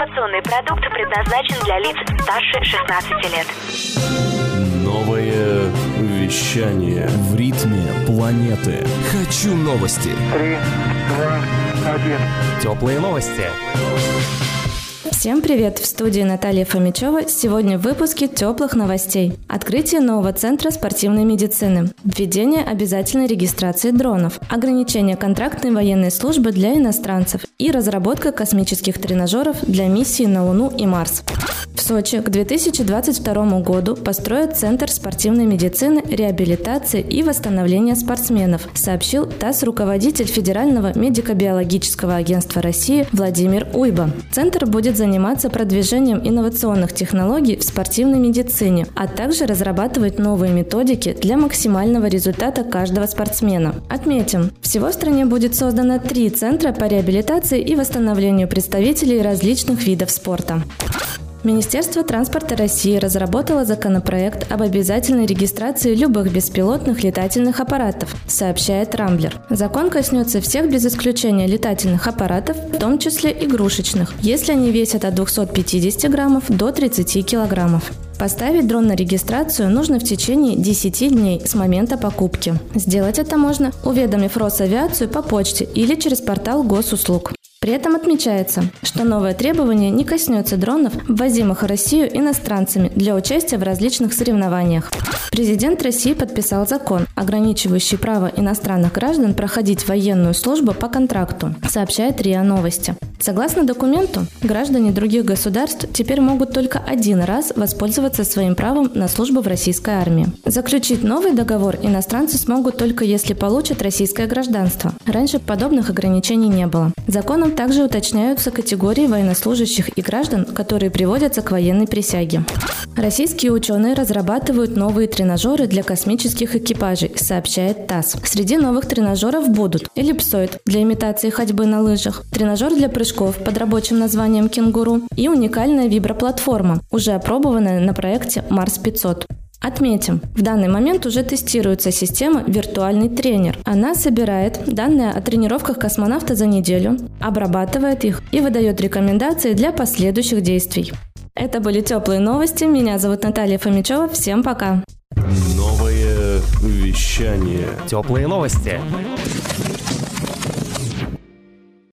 Информационный продукт предназначен для лиц старше 16 лет. Новое вещание В ритме планеты. Хочу новости. Три, два, один. Теплые новости. Всем привет! В студии Наталья Фомичева. Сегодня в выпуске теплых новостей. Открытие нового центра спортивной медицины. Введение обязательной регистрации дронов. Ограничение контрактной военной службы для иностранцев. И разработка космических тренажеров для миссии на Луну и Марс. В Сочи к 2022 году построят Центр спортивной медицины, реабилитации и восстановления спортсменов, сообщил ТАСС руководитель Федерального медико-биологического агентства России Владимир Уйба. Центр будет заниматься продвижением инновационных технологий в спортивной медицине, а также разрабатывать новые методики для максимального результата каждого спортсмена. Отметим, всего в стране будет создано три центра по реабилитации и восстановлению представителей различных видов спорта. Министерство транспорта России разработало законопроект об обязательной регистрации любых беспилотных летательных аппаратов, сообщает Рамблер. Закон коснется всех без исключения летательных аппаратов, в том числе игрушечных, если они весят от 250 граммов до 30 килограммов. Поставить дрон на регистрацию нужно в течение 10 дней с момента покупки. Сделать это можно, уведомив Росавиацию по почте или через портал госуслуг. При этом отмечается, что новое требование не коснется дронов, ввозимых в Россию иностранцами для участия в различных соревнованиях. Президент России подписал закон, ограничивающий право иностранных граждан проходить военную службу по контракту, сообщает РИА Новости. Согласно документу, граждане других государств теперь могут только один раз воспользоваться своим правом на службу в российской армии. Заключить новый договор иностранцы смогут только если получат российское гражданство. Раньше подобных ограничений не было. Законом также уточняются категории военнослужащих и граждан, которые приводятся к военной присяге. Российские ученые разрабатывают новые тренажеры для космических экипажей, сообщает ТАСС. Среди новых тренажеров будут эллипсоид для имитации ходьбы на лыжах, тренажер для прыжков под рабочим названием «Кенгуру» и уникальная виброплатформа, уже опробованная на проекте «Марс-500». Отметим, в данный момент уже тестируется система «Виртуальный тренер». Она собирает данные о тренировках космонавта за неделю, обрабатывает их и выдает рекомендации для последующих действий. Это были теплые новости. Меня зовут Наталья Фомичева. Всем пока. Новое вещание Теплые новости.